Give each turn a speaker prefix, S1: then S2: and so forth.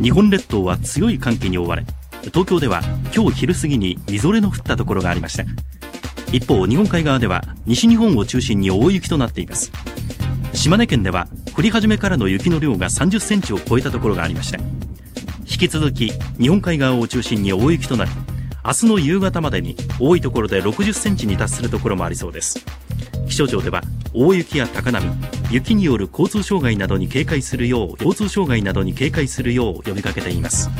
S1: 日本列島は強い寒気に覆われ東京では今日昼過ぎにみぞれの降ったところがありました。一方日本海側では西日本を中心に大雪となっています。島根県では降り始めからの雪の量が30センチを超えたところがありました。引き続き日本海側を中心に大雪となり明日の夕方までに多いところで60センチに達するところもありそうです。気象庁では大雪や高波雪による交通障害などに警戒するよう交通障害などに警戒するよう呼びかけています。